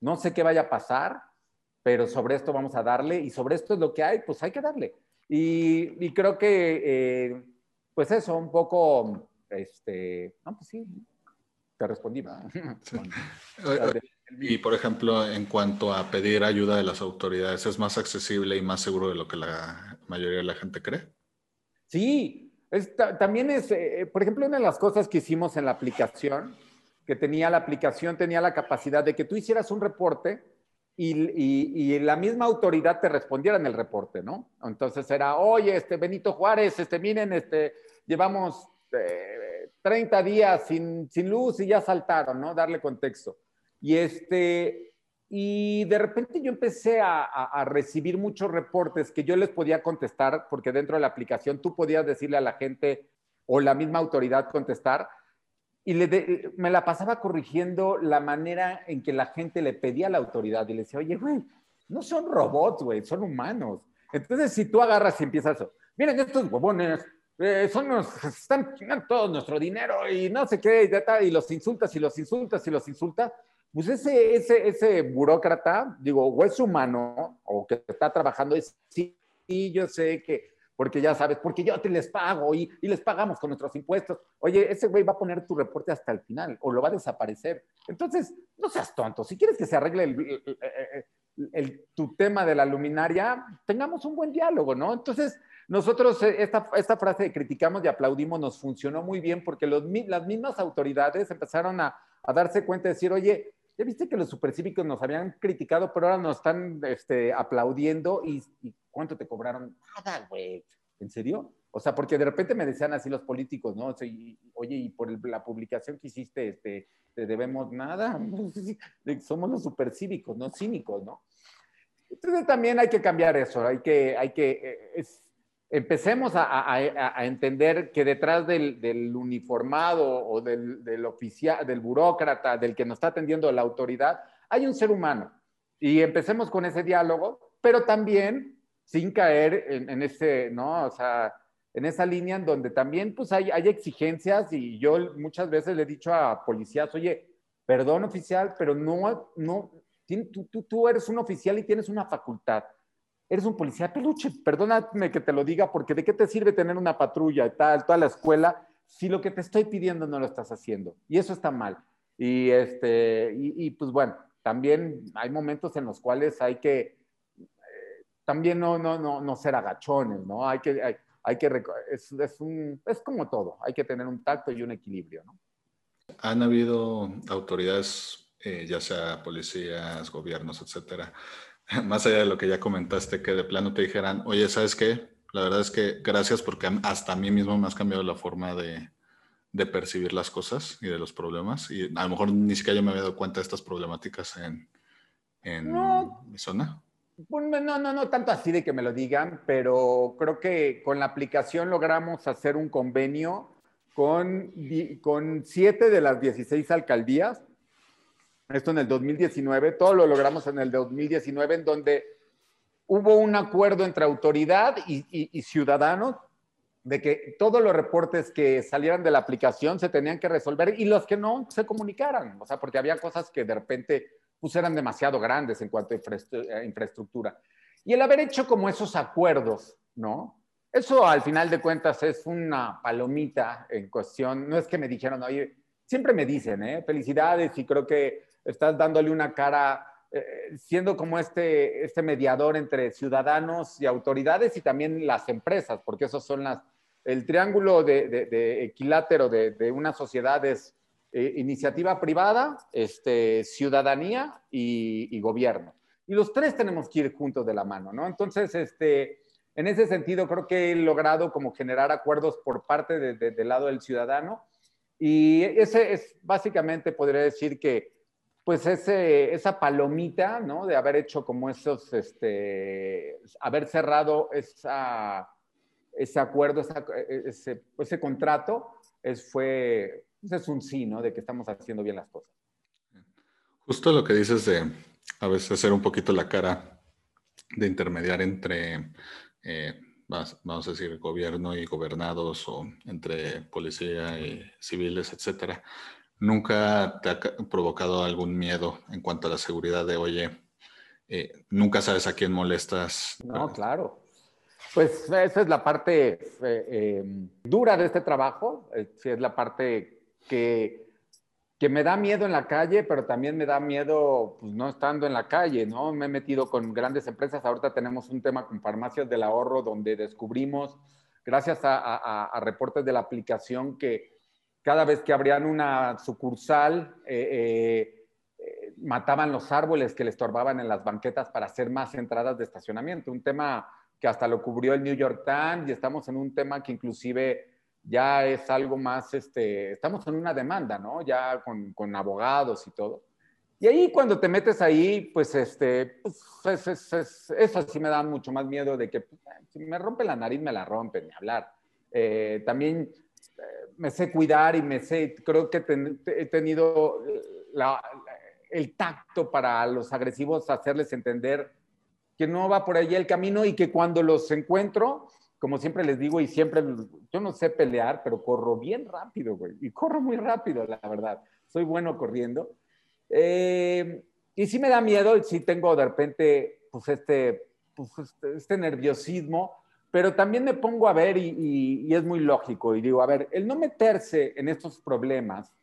no sé qué vaya a pasar, pero sobre esto vamos a darle y sobre esto es lo que hay, pues hay que darle. Y, y creo que, eh, pues eso, un poco, este, no, pues sí, te respondí. [LAUGHS] Y por ejemplo, en cuanto a pedir ayuda de las autoridades, ¿es más accesible y más seguro de lo que la mayoría de la gente cree? Sí, también es, eh, por ejemplo, una de las cosas que hicimos en la aplicación, que tenía la aplicación, tenía la capacidad de que tú hicieras un reporte y, y, la misma autoridad te respondiera en el reporte, ¿no? Entonces era, oye, este Benito Juárez, este, miren, este, llevamos... Eh, 30 días sin, sin luz y ya saltaron, ¿no? Darle contexto. Y este, y de repente yo empecé a, a, recibir muchos reportes que yo les podía contestar, porque dentro de la aplicación tú podías decirle a la gente o la misma autoridad contestar, y le me la pasaba corrigiendo la manera en que la gente le pedía a la autoridad y le decía, oye, güey, no son robots, güey, son humanos. Entonces, si tú agarras y empiezas miren estos huevones, eh, son los, están chingando todo nuestro dinero y no sé qué, y, y los insultas y los insultas y los insultas, pues ese, ese, ese burócrata, digo, o es humano o que está trabajando, es sí, yo sé que, porque ya sabes, porque yo te les pago y, y, les pagamos con nuestros impuestos. Oye, ese güey va a poner tu reporte hasta el final o lo va a desaparecer. Entonces, no seas tonto. Si quieres que se arregle el, el, tu tema de la luminaria, tengamos un buen diálogo, ¿no? Entonces, nosotros eh, esta, esta frase de criticamos y aplaudimos nos funcionó muy bien porque los, las mismas autoridades empezaron a, darse cuenta de decir, oye, ya viste que los supercívicos nos habían criticado, pero ahora nos están este, aplaudiendo y, ¿cuánto te cobraron? Nada, güey. ¿En serio? O sea, porque de repente me decían así los políticos, ¿no? oye, y por la publicación que hiciste, este, te debemos nada. [LAUGHS] Somos los supercívicos, ¿no? Cínicos, ¿no? Entonces también hay que cambiar eso, hay que, hay que, eh, empecemos a, entender que detrás del, uniformado o del, oficial, del burócrata, del que nos está atendiendo la autoridad, hay un ser humano. Y empecemos con ese diálogo, pero también sin caer en, ese, ¿no? O sea, en esa línea en donde también pues hay, exigencias y yo muchas veces le he dicho a policías, oye, perdón oficial, pero no, no, tú eres un oficial y tienes una facultad eres un policía peluche. Perdóname que te lo diga, porque ¿de qué te sirve tener una patrulla y tal, toda la escuela, si lo que te estoy pidiendo no lo estás haciendo? Y eso está mal. Y, este, y, pues bueno, también hay momentos en los cuales hay que, eh, también no, no, no, no ser agachones, ¿no? Hay que, hay, hay que, es, es, un, es como todo, hay que tener un tacto y un equilibrio, ¿no? Han habido autoridades, eh, ya sea policías, gobiernos, etcétera, [LAUGHS] más allá de lo que ya comentaste, que de plano te dijeran, oye, ¿sabes qué? La verdad es que gracias porque hasta a mí mismo me has cambiado la forma de, de percibir las cosas y de los problemas. Y a lo mejor ni siquiera yo me había dado cuenta de estas problemáticas en, en mi zona. No, no, no tanto así de que me lo digan, pero creo que con la aplicación logramos hacer un convenio con, con siete de las 16 alcaldías esto en el 2019, todo lo logramos en el 2019, en donde hubo un acuerdo entre autoridad y, ciudadanos de que todos los reportes que salieran de la aplicación se tenían que resolver y los que no se comunicaran, o sea, porque había cosas que de repente pues eran demasiado grandes en cuanto a infraestructura. Y el haber hecho como esos acuerdos, ¿no? Eso al final de cuentas es una palomita en cuestión, no es que me dijeron, oye, siempre me dicen, ¿eh? Felicidades y creo que estás dándole una cara, eh, siendo como este, este mediador entre ciudadanos y autoridades y también las empresas, porque esos son las, el triángulo de, equilátero de, una sociedad es eh, iniciativa privada, este, ciudadanía y, gobierno. Y los tres tenemos que ir juntos de la mano, ¿no? Entonces, este, en ese sentido, creo que he logrado como generar acuerdos por parte del lado del ciudadano. Y ese es básicamente, podría decir que pues ese, esa palomita, ¿no? De haber hecho como esos, este, haber cerrado esa, ese acuerdo, ese, ese, contrato, es, fue, pues es un sí, ¿no? De que estamos haciendo bien las cosas. Justo lo que dices de a veces hacer un poquito la cara de intermediar entre, eh, vamos a decir, gobierno y gobernados o entre policía y civiles, etcétera ¿Nunca te ha provocado algún miedo en cuanto a la seguridad de, oye, eh, nunca sabes a quién molestas? No, claro. Pues esa es la parte eh, em, dura de este trabajo, eh, es la parte que, que, me da miedo en la calle, pero también me da miedo pues, no estando en la calle, ¿no? Me he metido con grandes empresas, ahorita tenemos un tema con farmacias del ahorro donde descubrimos, gracias a reportes de la aplicación, que cada vez que abrían una sucursal, eh, eh, eh, mataban los árboles que le estorbaban en las banquetas para hacer más entradas de estacionamiento. Un tema que hasta lo cubrió el New York Times y estamos en un tema que inclusive ya es algo más, este, estamos en una demanda, ¿no? Ya con, con abogados y todo. Y ahí cuando te metes ahí, pues, este, pues, eso sí me da mucho más miedo de que pues, si me rompe la nariz, me la rompe, ni hablar. Eh, también me sé cuidar y me sé, creo que he tenido el tacto para los agresivos hacerles entender que no va por ahí el camino y que cuando los encuentro, como siempre les digo y siempre, yo no sé pelear, pero corro bien rápido, güey, y corro muy rápido, la verdad. Soy bueno corriendo. Eh, y sí me da miedo, sí tengo de repente, pues este, pues este, este nerviosismo, pero también me pongo a ver y, es muy lógico y digo, a ver, el no meterse en estos problemas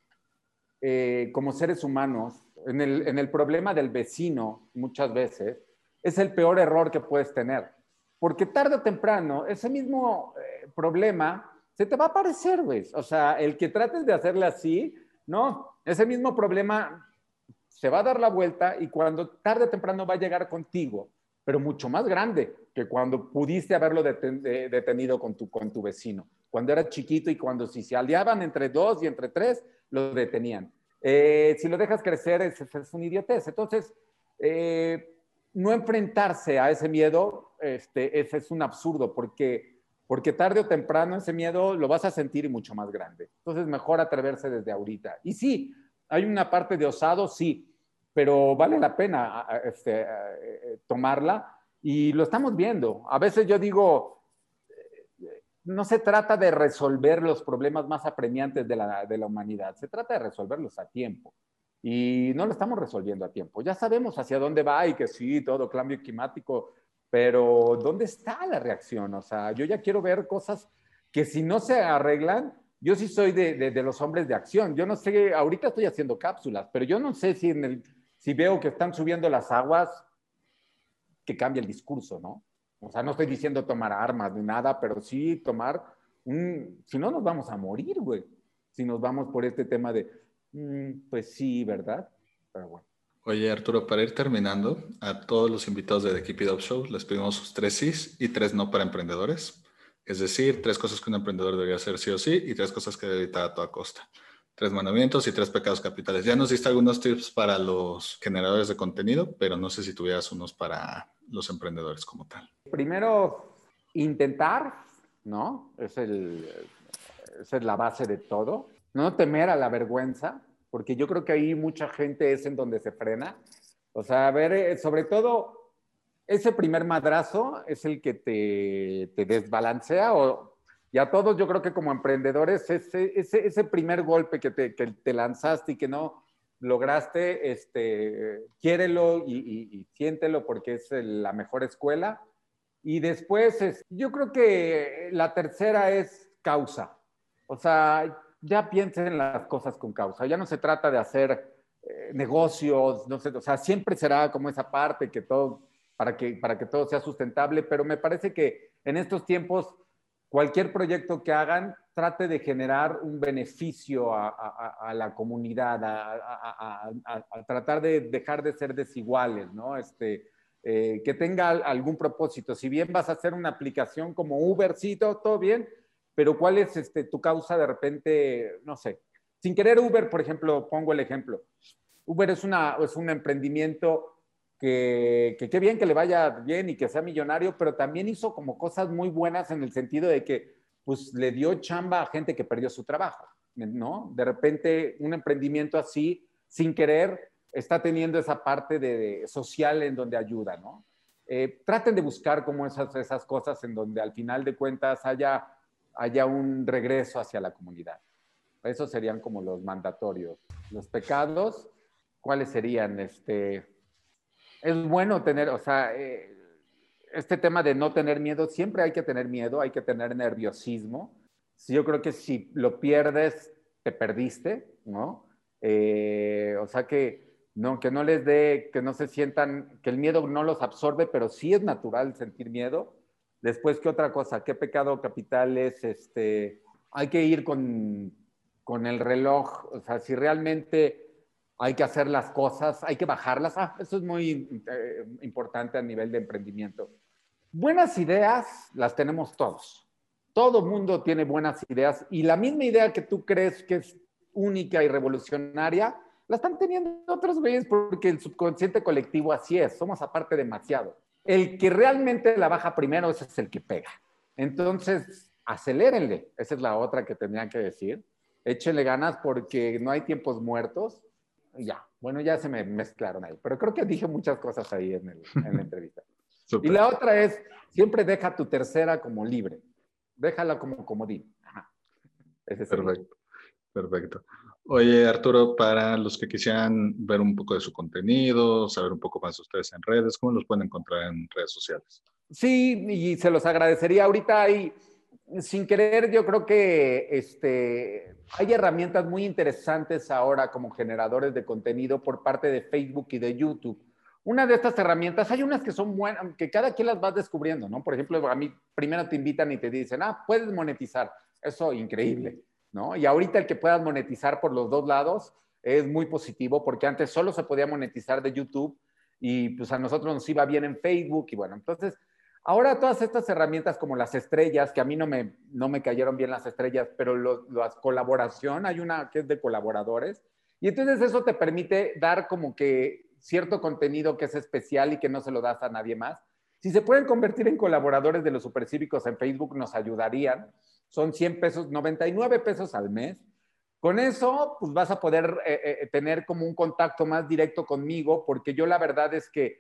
eh, como seres humanos, en el, en el problema del vecino muchas veces, es el peor error que puedes tener. Porque tarde o temprano, ese mismo eh, problema se te va a aparecer, güey. O sea, el que trates de hacerle así, no, ese mismo problema se va a dar la vuelta y cuando tarde o temprano va a llegar contigo, pero mucho más grande que cuando pudiste haberlo detenido con tu, con tu vecino. Cuando era chiquito y cuando si se aliaban entre dos y entre tres, lo detenían. Eh, si lo dejas crecer, es, es un idiotez. Entonces, eh, no enfrentarse a ese miedo este, ese es un absurdo porque, porque tarde o temprano ese miedo lo vas a sentir mucho más grande. Entonces, mejor atreverse desde ahorita. Y sí, hay una parte de osado, sí, pero vale la pena este, eh, tomarla y lo estamos viendo. A veces yo digo, no se trata de resolver los problemas más apremiantes de la, de la humanidad, se trata de resolverlos a tiempo y no lo estamos resolviendo a tiempo. Ya sabemos hacia dónde va y que sí, todo cambio climático, pero ¿dónde está la reacción? O sea, yo ya quiero ver cosas que si no se arreglan, yo sí soy de, de, los hombres de acción. Yo no sé, ahorita estoy haciendo cápsulas, pero yo no sé si, en el, si veo que están subiendo las aguas, que cambie el discurso, ¿no? O sea, no estoy diciendo tomar armas ni nada, pero sí tomar un... Si no, nos vamos a morir, güey. Si nos vamos por este tema de, Mm, pues sí, ¿verdad? Pero bueno. Oye, Arturo, para ir terminando, a todos los invitados de The Keep It Up Show les pedimos sus tres sís y tres no para emprendedores. Es decir, tres cosas que un emprendedor debería hacer sí o sí y tres cosas que debe evitar a toda costa. Tres mandamientos y tres pecados capitales. Ya nos diste algunos tips para los generadores de contenido, pero no sé si tuvieras unos para los emprendedores como tal. Primero, intentar, ¿no? Es el, esa es la base de todo no temer a la vergüenza, porque yo creo que ahí mucha gente es en donde se frena. O sea, a ver, eh, sobre todo, ese primer madrazo es el que te, te desbalancea o, y a todos yo creo que como emprendedores, ese, ese, ese primer golpe que te, que te, lanzaste y que no lograste, este, quiérelo y, y, siéntelo porque es la mejor escuela. Y después, es, yo creo que la tercera es causa. O sea, ya piensen en las cosas con causa. Ya no se trata de hacer eh, negocios, no sé, o sea, siempre será como esa parte que todo, para que, para que todo sea sustentable, pero me parece que en estos tiempos cualquier proyecto que hagan trate de generar un beneficio a, la comunidad, a, tratar de dejar de ser desiguales, ¿no? Este, eh, que tenga algún propósito. Si bien vas a hacer una aplicación como Uber, sí, todo bien, pero ¿cuál es este, tu causa de repente, no sé? Sin querer Uber, por ejemplo, pongo el ejemplo. Uber es, una, es un emprendimiento que, qué bien que le vaya bien y que sea millonario, pero también hizo como cosas muy buenas en el sentido de que pues le dio chamba a gente que perdió su trabajo, ¿no? De repente un emprendimiento así, sin querer, está teniendo esa parte de, social en donde ayuda, ¿no? Eh, traten de buscar como esas, esas cosas en donde al final de cuentas haya haya un regreso hacia la comunidad. Esos serían como los mandatorios. Los pecados, ¿cuáles serían? Este, es bueno tener, o sea, eh, este tema de no tener miedo, siempre hay que tener miedo, hay que tener nerviosismo. Yo creo que si lo pierdes, te perdiste, ¿no? Eh, o sea que no, que no les dé, que no se sientan, que el miedo no los absorbe, pero sí es natural sentir miedo Después, ¿qué otra cosa? ¿Qué pecado capital es? Este, hay que ir con, con el reloj, o sea, si realmente hay que hacer las cosas, hay que bajarlas. Ah, eso es muy eh, importante a nivel de emprendimiento. Buenas ideas las tenemos todos, todo mundo tiene buenas ideas y la misma idea que tú crees que es única y revolucionaria, la están teniendo otros güeyes porque el subconsciente colectivo así es, somos aparte demasiado. El que realmente la baja primero, ese es el que pega. Entonces, acelérenle, esa es la otra que tendrían que decir. Échenle ganas porque no hay tiempos muertos. Ya, bueno, ya se me mezclaron ahí, pero creo que dije muchas cosas ahí en, la [LAUGHS] entrevista. y la otra es, siempre deja tu tercera como libre, déjala como comodín. Ajá. Perfecto, perfecto. Oye, Arturo, para los que quisieran ver un poco de su contenido, saber un poco más de ustedes en redes, ¿cómo los pueden encontrar en redes sociales? Sí, y se los agradecería. Ahorita hay, sin querer, yo creo que este, hay herramientas muy interesantes ahora como generadores de contenido por parte de Facebook y de YouTube. Una de estas herramientas, hay unas que son buenas, que cada quien las va descubriendo, ¿no? Por ejemplo, a mí primero te invitan y te dicen, ah, puedes monetizar. Eso, increíble. ¿no? Y ahorita el que puedas monetizar por los dos lados es muy positivo porque antes solo se podía monetizar de YouTube y pues a nosotros nos iba bien en Facebook y bueno, entonces ahora todas estas herramientas como las estrellas, que a mí no me, no me cayeron bien las estrellas, pero las colaboración, hay una que es de colaboradores y entonces eso te permite dar como que cierto contenido que es especial y que no se lo das a nadie más. Si se pueden convertir en colaboradores de los supercívicos en Facebook, nos ayudarían son 100 pesos, 99 pesos al mes. Con eso, pues vas a poder eh, eh, tener como un contacto más directo conmigo, porque yo la verdad es que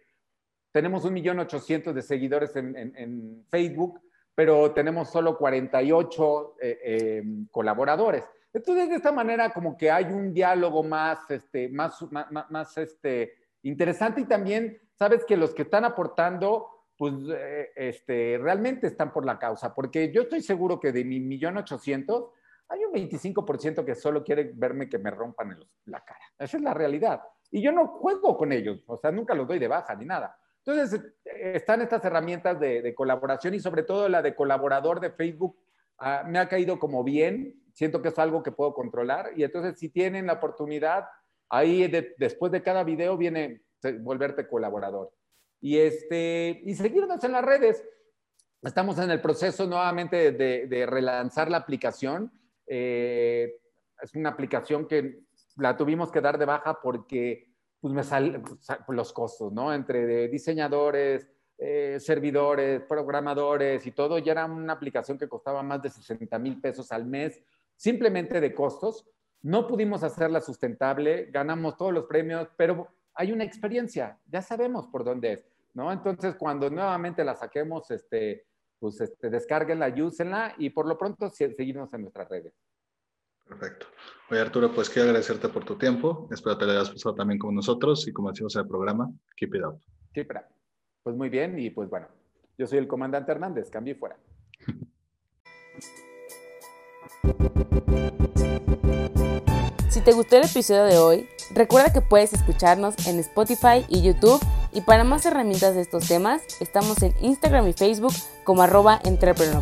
tenemos un millón ochocientos de seguidores en, Facebook, pero tenemos solo 48 eh, em, colaboradores. Entonces, de esta manera, como que hay un diálogo más, este, más, más, más este, interesante y también sabes que los que están aportando pues eh, este, realmente están por la causa, porque yo estoy seguro que de mi millón ochocientos hay un 25% que solo quiere verme que me rompan la cara. Esa es la realidad. Y yo no juego con ellos, o sea, nunca los doy de baja ni nada. Entonces, están estas herramientas de, colaboración y sobre todo la de colaborador de Facebook ah, me ha caído como bien, siento que es algo que puedo controlar y entonces si tienen la oportunidad, ahí después de cada video viene volverte colaborador y, este, y seguirnos en las redes. Estamos en el proceso nuevamente de, relanzar la aplicación. Eh, es una aplicación que la tuvimos que dar de baja porque pues me salen los costos, ¿no? Entre diseñadores, eh, servidores, programadores y todo, ya era una aplicación que costaba más de 60 mil pesos al mes, simplemente de costos. No pudimos hacerla sustentable, ganamos todos los premios, pero hay una experiencia, ya sabemos por dónde es. ¿no? Entonces, cuando nuevamente la saquemos, este, pues este, descárguenla, úsenla y por lo pronto seguimos en nuestras redes. Perfecto. Oye, Arturo, pues quiero agradecerte por tu tiempo. Espero te lo hayas pasado también con nosotros y como decimos en el programa, keep it up. Keep it up. Pues muy bien y pues bueno, yo soy el comandante Hernández, cambio y fuera. [LAUGHS] Si te gustó el episodio de hoy, recuerda que puedes escucharnos en Spotify y YouTube y para más herramientas de estos temas, estamos en Instagram y Facebook como arroba entrepreneur.